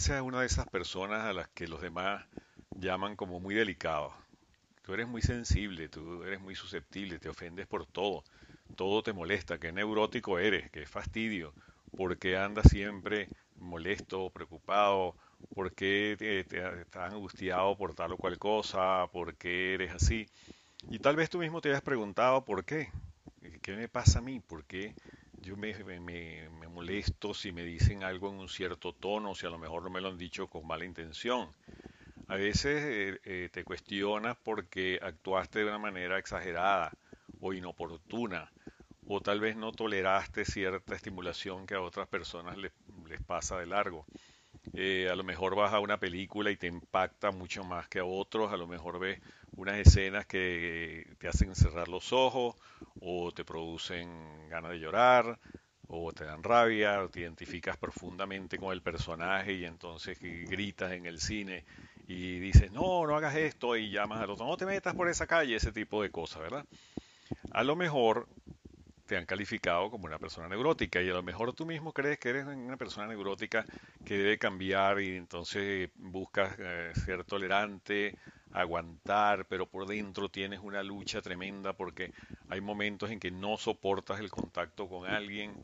Vez seas una de esas personas a las que los demás llaman como muy delicado. Tú eres muy sensible, tú eres muy susceptible, te ofendes por todo, todo te molesta, qué neurótico eres, qué fastidio, por qué andas siempre molesto, preocupado, por qué te, te- estás angustiado por tal o cual cosa, por qué eres así. Y tal vez tú mismo te hayas preguntado por qué, qué me pasa a mí, por qué yo me, me, me- molesto si me dicen algo en un cierto tono, si a lo mejor no me lo han dicho con mala intención. A veces eh, eh, te cuestionas porque actuaste de una manera exagerada o inoportuna, o tal vez no toleraste cierta estimulación que a otras personas les, les pasa de largo. Eh, a lo mejor vas a una película y te impacta mucho más que a otros, a lo mejor ves unas escenas que te hacen cerrar los ojos o te producen ganas de llorar o te dan rabia o te identificas profundamente con el personaje y entonces gritas en el cine y dices, no, no hagas esto y llamas al otro, no te metas por esa calle, ese tipo de cosas, ¿verdad? A lo mejor te han calificado como una persona neurótica y a lo mejor tú mismo crees que eres una persona neurótica que debe cambiar y entonces buscas eh, ser tolerante, aguantar, pero por dentro tienes una lucha tremenda porque hay momentos en que no soportas el contacto con alguien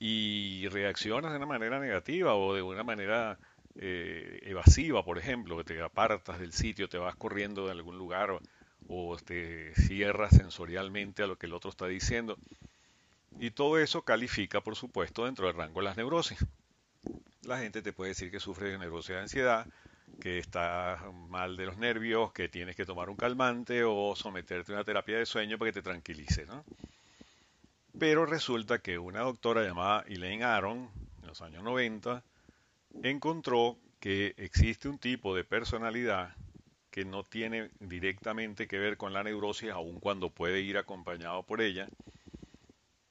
y reaccionas de una manera negativa o de una manera eh, evasiva, por ejemplo, que te apartas del sitio, te vas corriendo de algún lugar o, o te cierras sensorialmente a lo que el otro está diciendo. Y todo eso califica, por supuesto, dentro del rango de las neurosis. La gente te puede decir que sufre de neurosis de ansiedad, que estás mal de los nervios, que tienes que tomar un calmante o someterte a una terapia de sueño para que te tranquilice, ¿no? Pero resulta que una doctora llamada Elaine Aron, en los años 90, encontró que existe un tipo de personalidad que no tiene directamente que ver con la neurosis, aun cuando puede ir acompañado por ella,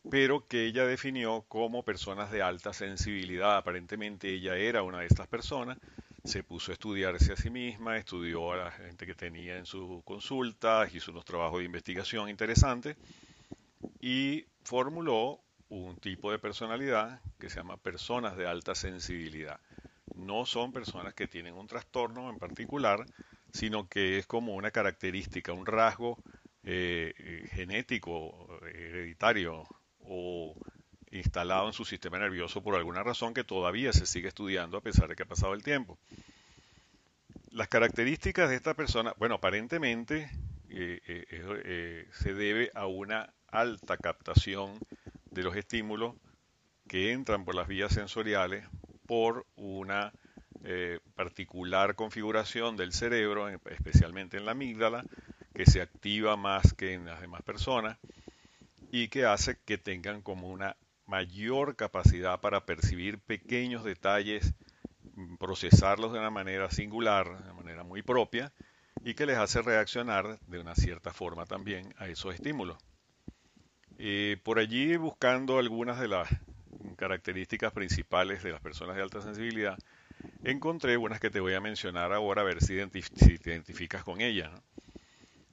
pero que ella definió como personas de alta sensibilidad. Aparentemente ella era una de estas personas, se puso a estudiarse a sí misma, estudió a la gente que tenía en sus consultas, hizo unos trabajos de investigación interesantes y formuló un tipo de personalidad que se llama personas de alta sensibilidad. No son personas que tienen un trastorno en particular, sino que es como una característica, un rasgo eh, eh, genético, hereditario o instalado en su sistema nervioso por alguna razón que todavía se sigue estudiando a pesar de que ha pasado el tiempo. Las características de esta persona, bueno, aparentemente eh, eh, eh, se debe a una alta captación de los estímulos que entran por las vías sensoriales por una particular configuración del cerebro, especialmente en la amígdala, que se activa más que en las demás personas y que hace que tengan como una mayor capacidad para percibir pequeños detalles, procesarlos de una manera singular, de una manera muy propia, y que les hace reaccionar de una cierta forma también a esos estímulos. Eh, por allí buscando algunas de las características principales de las personas de alta sensibilidad, encontré unas que te voy a mencionar ahora a ver si, te identificas con ellas.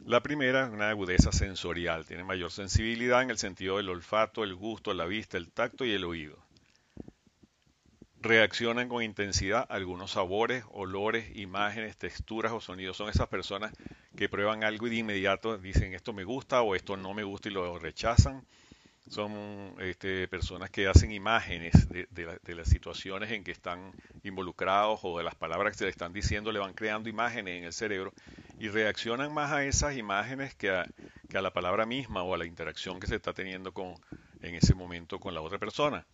La primera una agudeza sensorial, tiene mayor sensibilidad en el sentido del olfato, el gusto, la vista, el tacto y el oído. Reaccionan con intensidad algunos sabores, olores, imágenes, texturas o sonidos. Son esas personas que prueban algo y de inmediato dicen esto me gusta o esto no me gusta y lo rechazan. Son este, personas que hacen imágenes de, de, las situaciones en que están involucrados o de las palabras que se le están diciendo, le van creando imágenes en el cerebro y reaccionan más a esas imágenes que a, que a la palabra misma o a la interacción que se está teniendo con, en ese momento con la otra persona.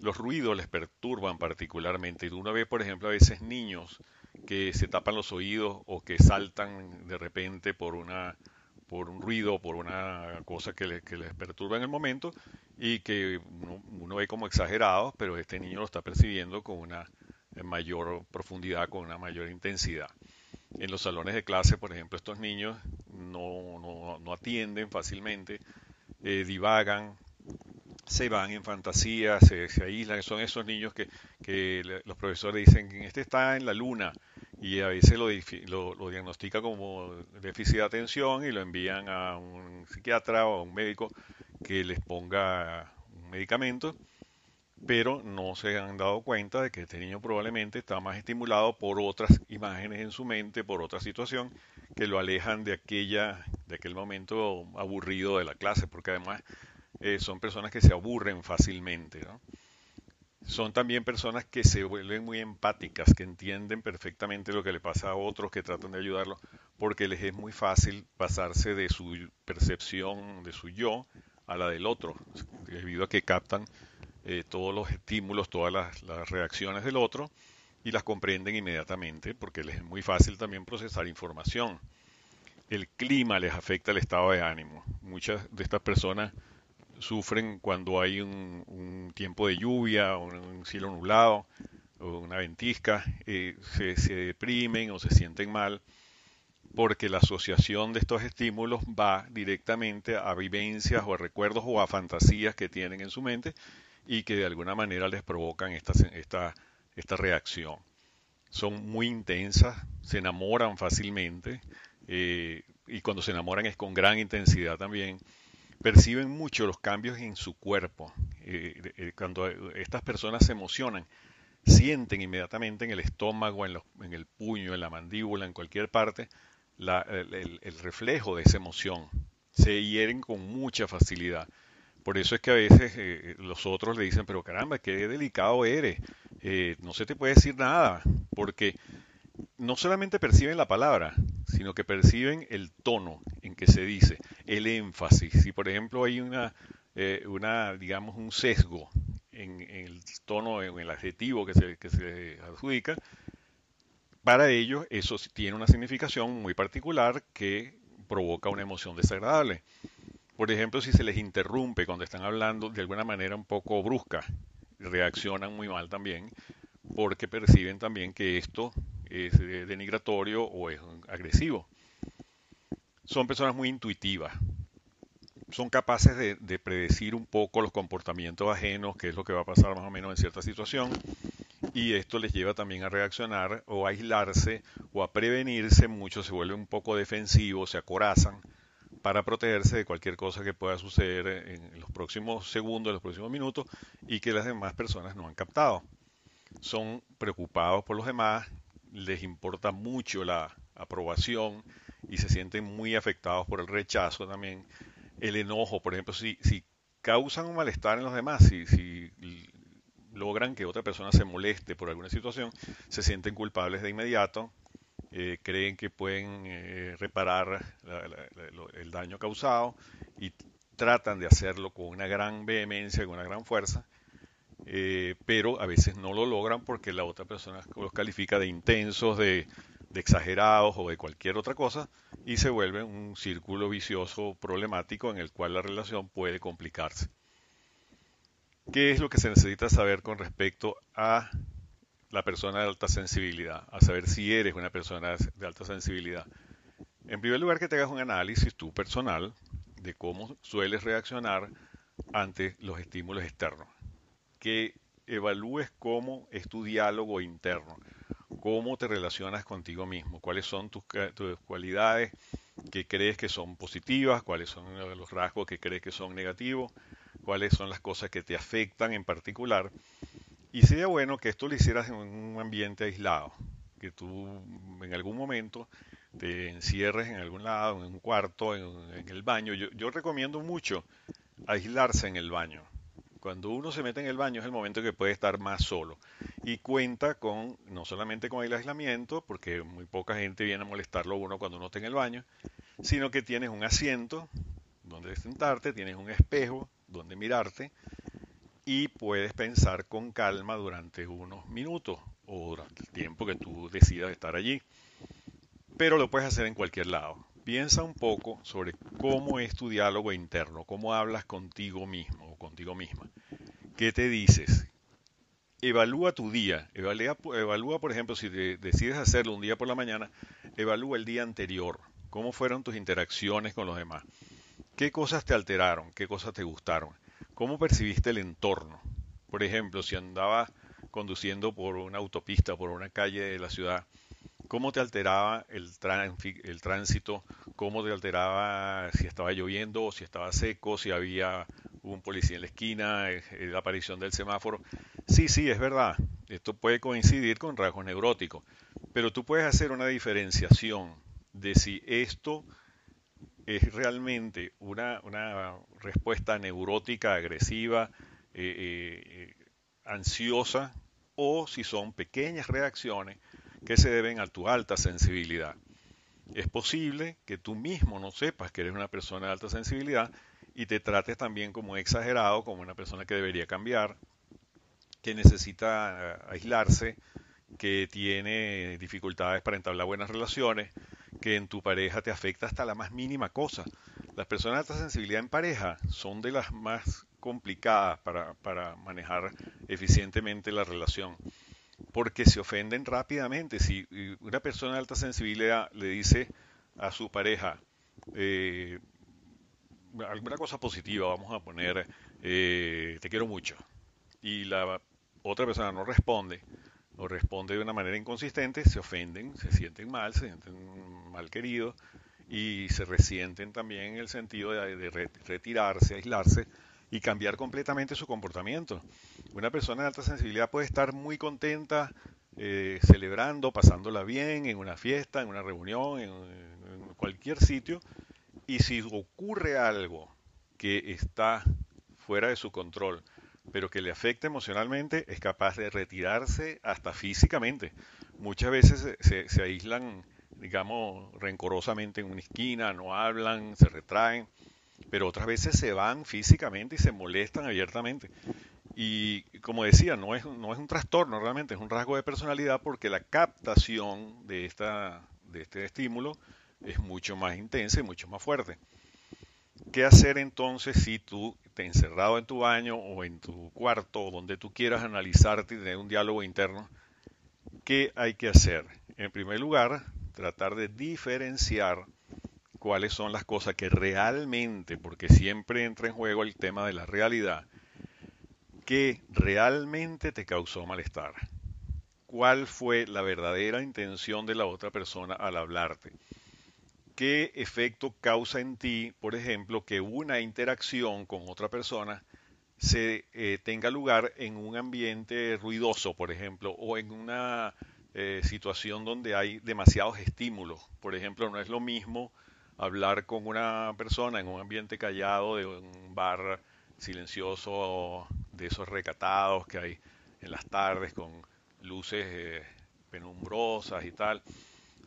Los ruidos les perturban particularmente. Y uno ve, por ejemplo, a veces niños que se tapan los oídos o que saltan de repente por una por un ruido, por una cosa que, que, les perturba en el momento y que uno, uno, ve como exagerado, pero este niño lo está percibiendo con una mayor profundidad, con una mayor intensidad. En los salones de clase, por ejemplo, estos niños no, no, no atienden fácilmente, eh, divagan, se van en fantasía, se, aíslan, son esos niños que, que los profesores dicen, este está en la luna, y a veces lo, lo, lo, diagnostica como déficit de atención y lo envían a un psiquiatra o a un médico que les ponga un medicamento pero no se han dado cuenta de que este niño probablemente está más estimulado por otras imágenes en su mente, por otra situación que lo alejan de aquella, de aquel momento aburrido de la clase, porque además eh, son personas que se aburren fácilmente, ¿no? Son también personas que se vuelven muy empáticas, que entienden perfectamente lo que le pasa a otros, que tratan de ayudarlo, porque les es muy fácil pasarse de su percepción, de su yo, a la del otro, debido a que captan eh, todos los estímulos, todas las, reacciones del otro y las comprenden inmediatamente porque les es muy fácil también procesar información. El clima les afecta el estado de ánimo. Muchas de estas personas sufren cuando hay un, un tiempo de lluvia, un, un, cielo nublado o una ventisca, eh, se, se deprimen o se sienten mal porque la asociación de estos estímulos va directamente a vivencias o a recuerdos o a fantasías que tienen en su mente y que de alguna manera les provocan esta, esta, esta reacción. Son muy intensas, se enamoran fácilmente eh, y cuando se enamoran es con gran intensidad también. Perciben mucho los cambios en su cuerpo. Eh, eh, cuando estas personas se emocionan, sienten inmediatamente en el estómago, en, los, en el puño, en la mandíbula, en cualquier parte, la, el, el reflejo de esa emoción. Se hieren con mucha facilidad. Por eso es que a veces eh, los otros le dicen, pero caramba, qué delicado eres, eh, no se te puede decir nada, porque no solamente perciben la palabra, sino que perciben el tono en que se dice, el énfasis. Si por ejemplo hay una, eh, digamos, un sesgo en, en, el tono, en el adjetivo que se, que se adjudica, para ellos eso tiene una significación muy particular que provoca una emoción desagradable. Por ejemplo, si se les interrumpe cuando están hablando de alguna manera un poco brusca, reaccionan muy mal también porque perciben también que esto es denigratorio o es agresivo. Son personas muy intuitivas, son capaces de, de, predecir un poco los comportamientos ajenos, qué es lo que va a pasar más o menos en cierta situación, y esto les lleva también a reaccionar o a aislarse o a prevenirse, muchos se vuelven un poco defensivos, se acorazan, para protegerse de cualquier cosa que pueda suceder en los próximos segundos, en los próximos minutos y que las demás personas no han captado. Son preocupados por los demás, les importa mucho la aprobación y se sienten muy afectados por el rechazo también. El enojo, por ejemplo, si, si causan un malestar en los demás, si, si logran que otra persona se moleste por alguna situación, se sienten culpables de inmediato, eh, creen que pueden eh, reparar el daño causado y tratan de hacerlo con una gran vehemencia, con una gran fuerza, eh, pero a veces no lo logran porque la otra persona los califica de intensos, de, de exagerados o de cualquier otra cosa y se vuelve un círculo vicioso problemático en el cual la relación puede complicarse. ¿Qué es lo que se necesita saber con respecto a la persona de alta sensibilidad, a saber si eres una persona de alta sensibilidad. En primer lugar, que te hagas un análisis tú personal de cómo sueles reaccionar ante los estímulos externos. Que evalúes cómo es tu diálogo interno, cómo te relacionas contigo mismo, cuáles son tus, tus cualidades que crees que son positivas, cuáles son los rasgos que crees que son negativos, cuáles son las cosas que te afectan en particular y sería bueno que esto lo hicieras en un ambiente aislado, que tú en algún momento te encierres en algún lado, en un cuarto, en, el baño. Yo, yo, recomiendo mucho aislarse en el baño. Cuando uno se mete en el baño es el momento que puede estar más solo. Y cuenta con, no solamente con el aislamiento, porque muy poca gente viene a molestarlo uno cuando uno está en el baño, sino que tienes un asiento donde sentarte, tienes un espejo donde mirarte, y puedes pensar con calma durante unos minutos o durante el tiempo que tú decidas estar allí. Pero lo puedes hacer en cualquier lado. Piensa un poco sobre cómo es tu diálogo interno, cómo hablas contigo mismo o contigo misma. ¿Qué te dices? Evalúa tu día. Evalúa, evalúa por ejemplo, si decides hacerlo un día por la mañana, evalúa el día anterior. ¿Cómo fueron tus interacciones con los demás? ¿Qué cosas te alteraron? ¿Qué cosas te gustaron? ¿Cómo percibiste el entorno? Por ejemplo, si andaba conduciendo por una autopista, por una calle de la ciudad, ¿cómo te alteraba el, el tránsito? ¿Cómo te alteraba si estaba lloviendo si estaba seco, si había un policía en la esquina, eh, la aparición del semáforo. Sí, sí, es verdad. Esto puede coincidir con rasgos neuróticos, pero tú puedes hacer una diferenciación de si esto es realmente una, una respuesta neurótica, agresiva, eh, ansiosa, o si son pequeñas reacciones que se deben a tu alta sensibilidad. Es posible que tú mismo no sepas que eres una persona de alta sensibilidad y te trates también como exagerado, como una persona que debería cambiar, que necesita eh, aislarse, que tiene dificultades para entablar buenas relaciones, que en tu pareja te afecta hasta la más mínima cosa. Las personas de alta sensibilidad en pareja son de las más complicadas para, para manejar eficientemente la relación porque se ofenden rápidamente. Si una persona de alta sensibilidad le dice a su pareja eh, alguna cosa positiva, vamos a poner, eh, te quiero mucho, y la otra persona no responde, o responde de una manera inconsistente, se ofenden, se sienten mal, se sienten mal queridos, y se resienten también en el sentido de retirarse, aislarse, y cambiar completamente su comportamiento. Una persona de alta sensibilidad puede estar muy contenta, eh, celebrando, pasándola bien en una fiesta, en una reunión, en, cualquier sitio, y si ocurre algo que está fuera de su control, pero que le afecta emocionalmente, es capaz de retirarse hasta físicamente. Muchas veces se, se aíslan, digamos, rencorosamente en una esquina, no hablan, se retraen pero otras veces se van físicamente y se molestan abiertamente. Y como decía, no es, no es un trastorno realmente, es un rasgo de personalidad porque la captación de, esta, de este estímulo es mucho más intensa y mucho más fuerte. ¿Qué hacer entonces si tú te encerrado en tu baño o en tu cuarto o donde tú quieras analizarte y tener un diálogo interno? ¿Qué hay que hacer? En primer lugar, tratar de diferenciar cuáles son las cosas que realmente, porque siempre entra en juego el tema de la realidad, que realmente te causó malestar. ¿Cuál fue la verdadera intención de la otra persona al hablarte? ¿Qué efecto causa en ti, por ejemplo, que una interacción con otra persona se eh, tenga lugar en un ambiente ruidoso, por ejemplo, o en una eh, situación donde hay demasiados estímulos? Por ejemplo, no es lo mismo hablar con una persona en un ambiente callado de un bar silencioso, de esos recatados que hay en las tardes con luces eh, penumbrosas y tal,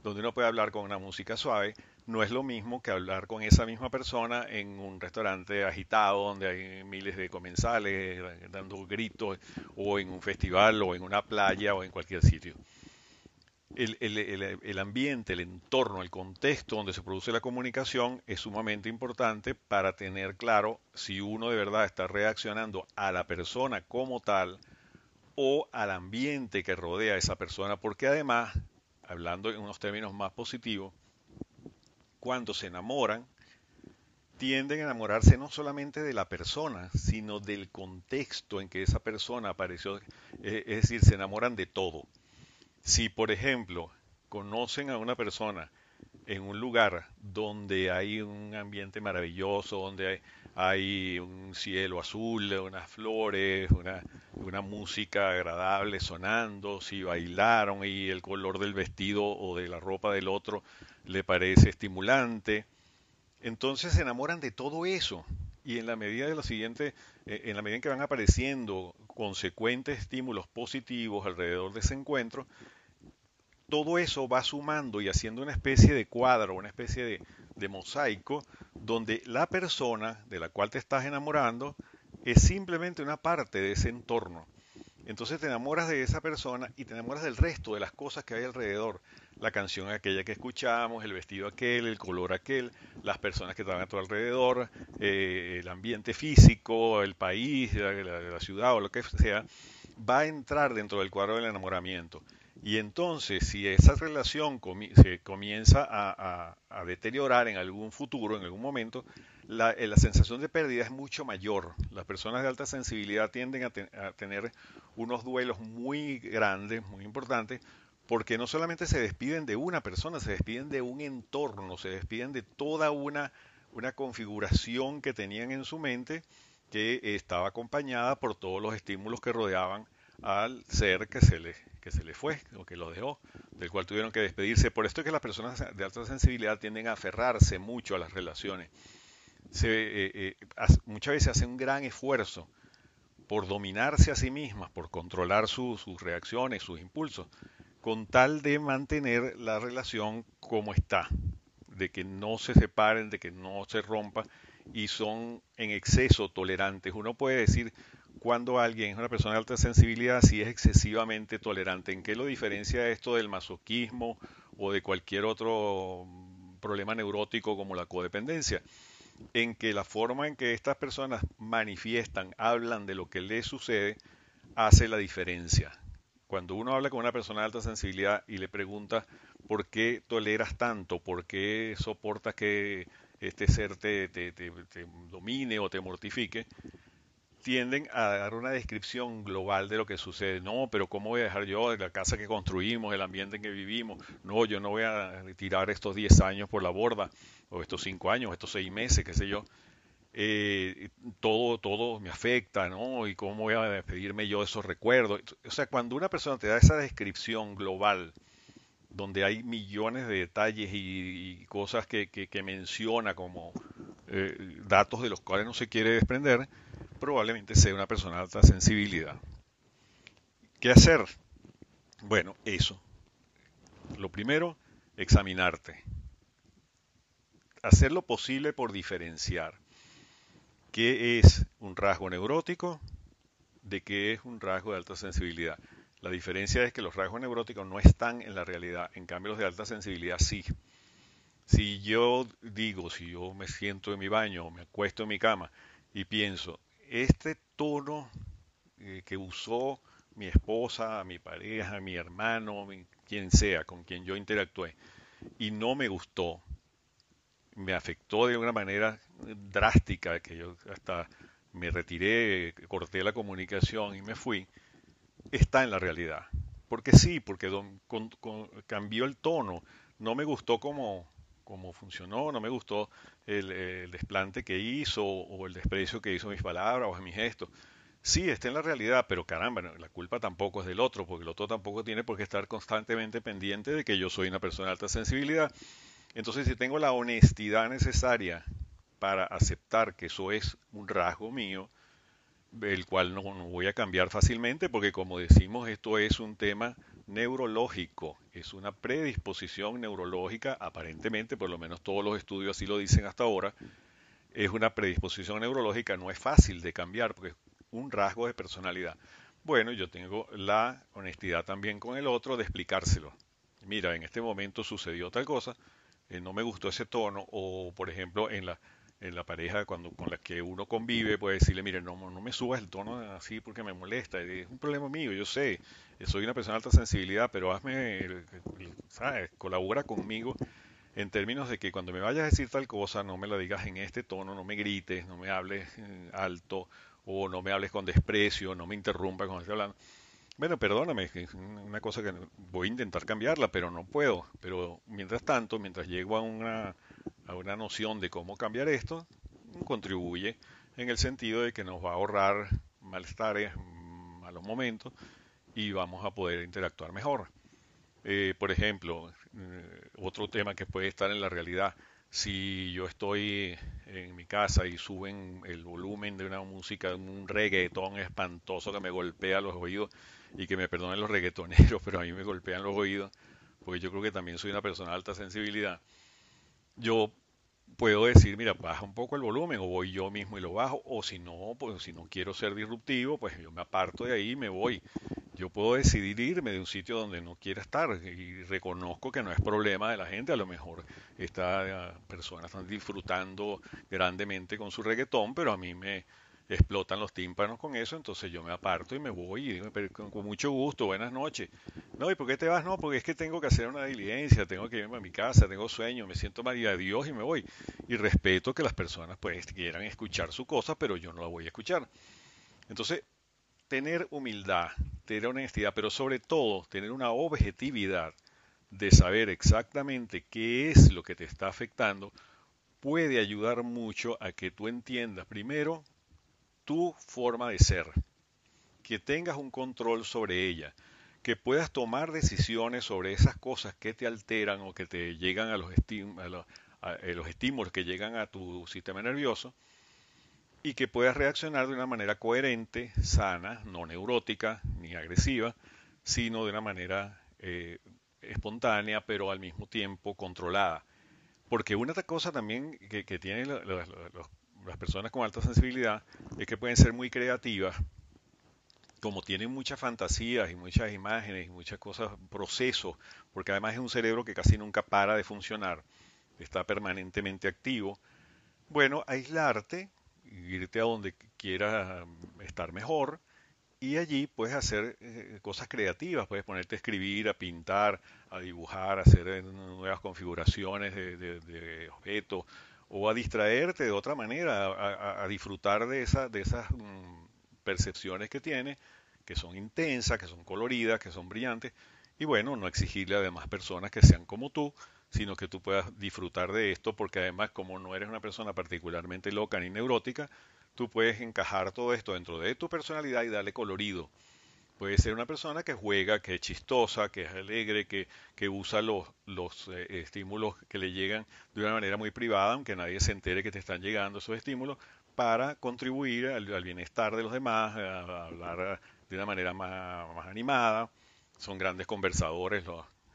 donde uno puede hablar con una música suave, no es lo mismo que hablar con esa misma persona en un restaurante agitado donde hay miles de comensales dando gritos, o en un festival, o en una playa, o en cualquier sitio. El, ambiente, el entorno, el contexto donde se produce la comunicación es sumamente importante para tener claro si uno de verdad está reaccionando a la persona como tal o al ambiente que rodea a esa persona, porque además, hablando en unos términos más positivos, cuando se enamoran, tienden a enamorarse no solamente de la persona, sino del contexto en que esa persona apareció, eh, es decir, se enamoran de todo. Si, por ejemplo, conocen a una persona en un lugar donde hay un ambiente maravilloso, donde hay, un cielo azul, unas flores, una, una, música agradable sonando, si bailaron y el color del vestido o de la ropa del otro le parece estimulante, entonces se enamoran de todo eso y en la medida de lo siguiente, eh, en la medida en que van apareciendo consecuentes estímulos positivos alrededor de ese encuentro, todo eso va sumando y haciendo una especie de cuadro, una especie de, mosaico, donde la persona de la cual te estás enamorando es simplemente una parte de ese entorno. Entonces te enamoras de esa persona y te enamoras del resto de las cosas que hay alrededor. La canción aquella que escuchamos, el vestido aquel, el color aquel, las personas que están a tu alrededor, eh, el ambiente físico, el país, la, la ciudad o lo que sea, va a entrar dentro del cuadro del enamoramiento. Y entonces, si esa relación se comienza a, deteriorar en algún futuro, en algún momento, eh, la, sensación de pérdida es mucho mayor. Las personas de alta sensibilidad tienden a, tener unos duelos muy grandes, muy importantes, porque no solamente se despiden de una persona, se despiden de un entorno, se despiden de toda una, una configuración que tenían en su mente que estaba acompañada por todos los estímulos que rodeaban al ser que se le, que se le fue o que lo dejó, del cual tuvieron que despedirse. Por esto es que las personas de alta sensibilidad tienden a aferrarse mucho a las relaciones. Se, eh, eh, muchas veces hacen un gran esfuerzo por dominarse a sí mismas, por controlar sus reacciones, sus impulsos, con tal de mantener la relación como está, de que no se separen, de que no se rompa y son en exceso tolerantes. Uno puede decir cuando alguien es una persona de alta sensibilidad si es excesivamente tolerante. ¿En qué lo diferencia esto del masoquismo o de cualquier otro problema neurótico como la codependencia? En que la forma en que estas personas manifiestan, hablan de lo que les sucede, hace la diferencia. Cuando uno habla con una persona de alta sensibilidad y le pregunta por qué toleras tanto, por qué soportas que este ser te, te, domine o te mortifique, tienden a dar una descripción global de lo que sucede. No, pero ¿cómo voy a dejar yo la casa que construimos, el ambiente en que vivimos? No, yo no voy a tirar estos 10 años por la borda, o estos 5 años, estos 6 meses, qué sé yo. Eh, todo, todo me afecta, ¿no? Y cómo voy a despedirme yo de esos recuerdos. O sea, cuando una persona te da esa descripción global, donde hay millones de detalles y, cosas que, menciona como eh, datos de los cuales no se quiere desprender, probablemente sea una persona de alta sensibilidad. ¿Qué hacer? Bueno, eso. Lo primero, examinarte. Hacer lo posible por diferenciar qué es un rasgo neurótico de qué es un rasgo de alta sensibilidad. La diferencia es que los rasgos neuróticos no están en la realidad, en cambio los de alta sensibilidad sí. Si yo digo, si yo me siento en mi baño me acuesto en mi cama y pienso, este tono eh, que usó mi esposa, mi pareja, mi hermano, quien sea con quien yo interactué, y no me gustó, me afectó de una manera drástica, que yo hasta me retiré, corté la comunicación y me fui, está en la realidad. Porque sí, porque cambió el tono. No me gustó cómo, funcionó, no me gustó el, desplante que hizo o el desprecio que hizo mis palabras o mis gestos. Sí, está en la realidad, pero caramba, la culpa tampoco es del otro, porque el otro tampoco tiene por qué estar constantemente pendiente de que yo soy una persona de alta sensibilidad. Entonces, si tengo la honestidad necesaria para aceptar que eso es un rasgo mío, el cual no, voy a cambiar fácilmente porque como decimos esto es un tema neurológico, es una predisposición neurológica, aparentemente, por lo menos todos los estudios así lo dicen hasta ahora, es una predisposición neurológica, no es fácil de cambiar porque es un rasgo de personalidad. Bueno, yo tengo la honestidad también con el otro de explicárselo. Mira, en este momento sucedió tal cosa, eh, no me gustó ese tono, o por ejemplo en la la pareja cuando con la que uno convive puede decirle, mire, no, no me subas el tono así porque me molesta, es un problema mío, yo sé, soy una persona de alta sensibilidad, pero hazme, ¿sabes? Colabora conmigo en términos de que cuando me vayas a decir tal cosa, no me la digas en este tono, no me grites, no me hables eh, alto o no me hables con desprecio, no me interrumpas cuando estoy hablando. Bueno, perdóname, es una cosa que voy a intentar cambiarla, pero no puedo. Pero mientras tanto, mientras llego a una a una noción de cómo cambiar esto, contribuye en el sentido de que nos va a ahorrar malestares, malos momentos y vamos a poder interactuar mejor. Eh, por ejemplo, eh, otro tema que puede estar en la realidad, si yo estoy en mi casa y suben el volumen de una música, un reggaetón espantoso que me golpea los oídos y que me perdonen los reggaetoneros, pero a mí me golpean los oídos, porque yo creo que también soy una persona de alta sensibilidad yo puedo decir, mira, baja un poco el volumen o voy yo mismo y lo bajo, o si no, pues si no quiero ser disruptivo, pues yo me aparto de ahí y me voy. Yo puedo decidir irme de un sitio donde no quiera estar y reconozco que no es problema de la gente, a lo mejor esta persona está disfrutando grandemente con su reggaetón, pero a mí me, explotan los tímpanos con eso, entonces yo me aparto y me voy y digo, con, mucho gusto, buenas noches. No, ¿y por qué te vas? No, porque es que tengo que hacer una diligencia, tengo que irme a mi casa, tengo sueño, me siento mal y Dios y me voy. Y respeto que las personas pues quieran escuchar su cosa, pero yo no la voy a escuchar. Entonces, tener humildad, tener honestidad, pero sobre todo tener una objetividad de saber exactamente qué es lo que te está afectando, puede ayudar mucho a que tú entiendas primero tu forma de ser, que tengas un control sobre ella, que puedas tomar decisiones sobre esas cosas que te alteran o que te llegan a los, eh, los estímulos que llegan a tu sistema nervioso y que puedas reaccionar de una manera coherente, sana, no neurótica ni agresiva, sino de una manera eh, espontánea, pero al mismo tiempo controlada. Porque una cosa también que, tienen las personas con alta sensibilidad es que pueden ser muy creativas, como tienen muchas fantasías y muchas imágenes y muchas cosas, procesos, porque además es un cerebro que casi nunca para de funcionar está permanentemente activo, bueno, aislarte, irte a donde quieras estar mejor y allí puedes hacer eh, cosas creativas, puedes ponerte a escribir, a pintar, a dibujar, a hacer eh, nuevas configuraciones de, objetos o a distraerte de otra manera, a, disfrutar de, esa, de esas mm, percepciones que tiene, que son intensas, que son coloridas, que son brillantes, y bueno, no exigirle a demás personas que sean como tú, sino que tú puedas disfrutar de esto, porque además como no eres una persona particularmente loca ni neurótica, tú puedes encajar todo esto dentro de tu personalidad y darle colorido. Puedes ser una persona que juega, que es chistosa, que es alegre, que, que usa los, los eh, estímulos que le llegan de una manera muy privada, aunque nadie se entere que te están llegando esos estímulos, para contribuir al, bienestar de los demás, a, hablar de una manera más, más animada. Son grandes conversadores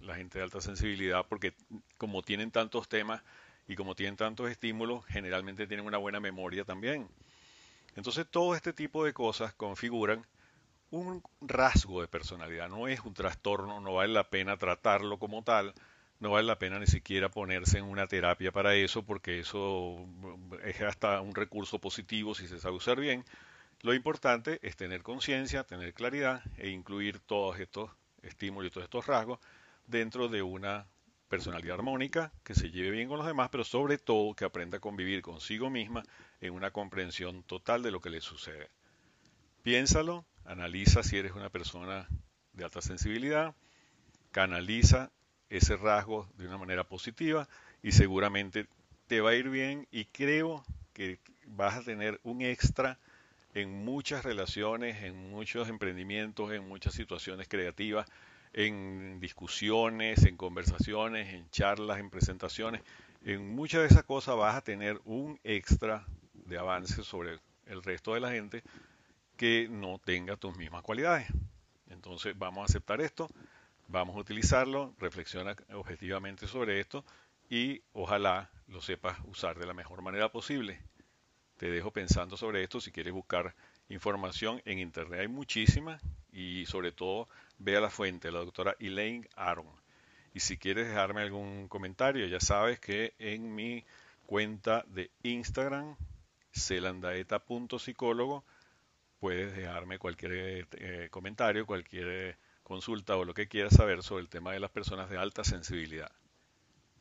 la gente de alta sensibilidad, porque como tienen tantos temas y como tienen tantos estímulos, generalmente tienen una buena memoria también. Entonces todo este tipo de cosas configuran un rasgo de personalidad, no es un trastorno, no vale la pena tratarlo como tal, no vale la pena ni siquiera ponerse en una terapia para eso, porque eso es hasta un recurso positivo si se sabe usar bien. Lo importante es tener conciencia, tener claridad e incluir todos estos estímulos y todos estos rasgos dentro de una personalidad armónica, que se lleve bien con los demás, pero sobre todo que aprenda a convivir consigo misma en una comprensión total de lo que le sucede. Piénsalo, analiza si eres una persona de alta sensibilidad, canaliza ese rasgo de una manera positiva y seguramente te va a ir bien y creo que vas a tener un extra en muchas relaciones, en muchos emprendimientos, en muchas situaciones creativas en discusiones, en conversaciones, en charlas, en presentaciones. En muchas de esas cosas vas a tener un extra de avance sobre el resto de la gente que no tenga tus mismas cualidades. Entonces vamos a aceptar esto, vamos a utilizarlo, reflexiona objetivamente sobre esto y ojalá lo sepas usar de la mejor manera posible. Te dejo pensando sobre esto si quieres buscar información en internet hay muchísima y sobre todo vea la fuente, la doctora Elaine Aron. Y si quieres dejarme algún comentario, ya sabes que en mi cuenta de Instagram, celandaeta.psicólogo, puedes dejarme cualquier eh, comentario, cualquier consulta o lo que quieras saber sobre el tema de las personas de alta sensibilidad.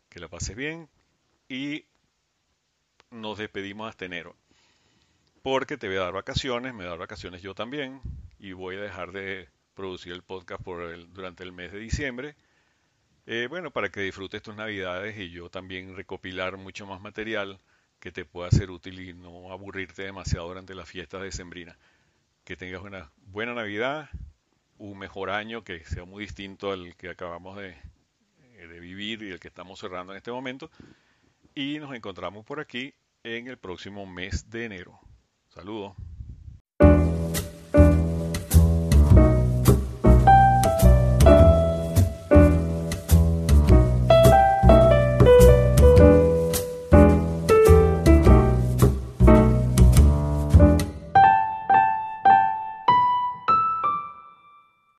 Que la pases bien y nos despedimos hasta enero. Porque te voy a dar vacaciones, me voy a dar vacaciones yo también y voy a dejar de producir el podcast por el, durante el mes de diciembre. Eh, bueno, para que disfrutes tus navidades y yo también recopilar mucho más material que te pueda ser útil y no aburrirte demasiado durante las fiestas de Sembrina. Que tengas una buena Navidad, un mejor año que sea muy distinto al que acabamos de, eh, de vivir y el que estamos cerrando en este momento. Y nos encontramos por aquí en el próximo mes de enero. Saludos.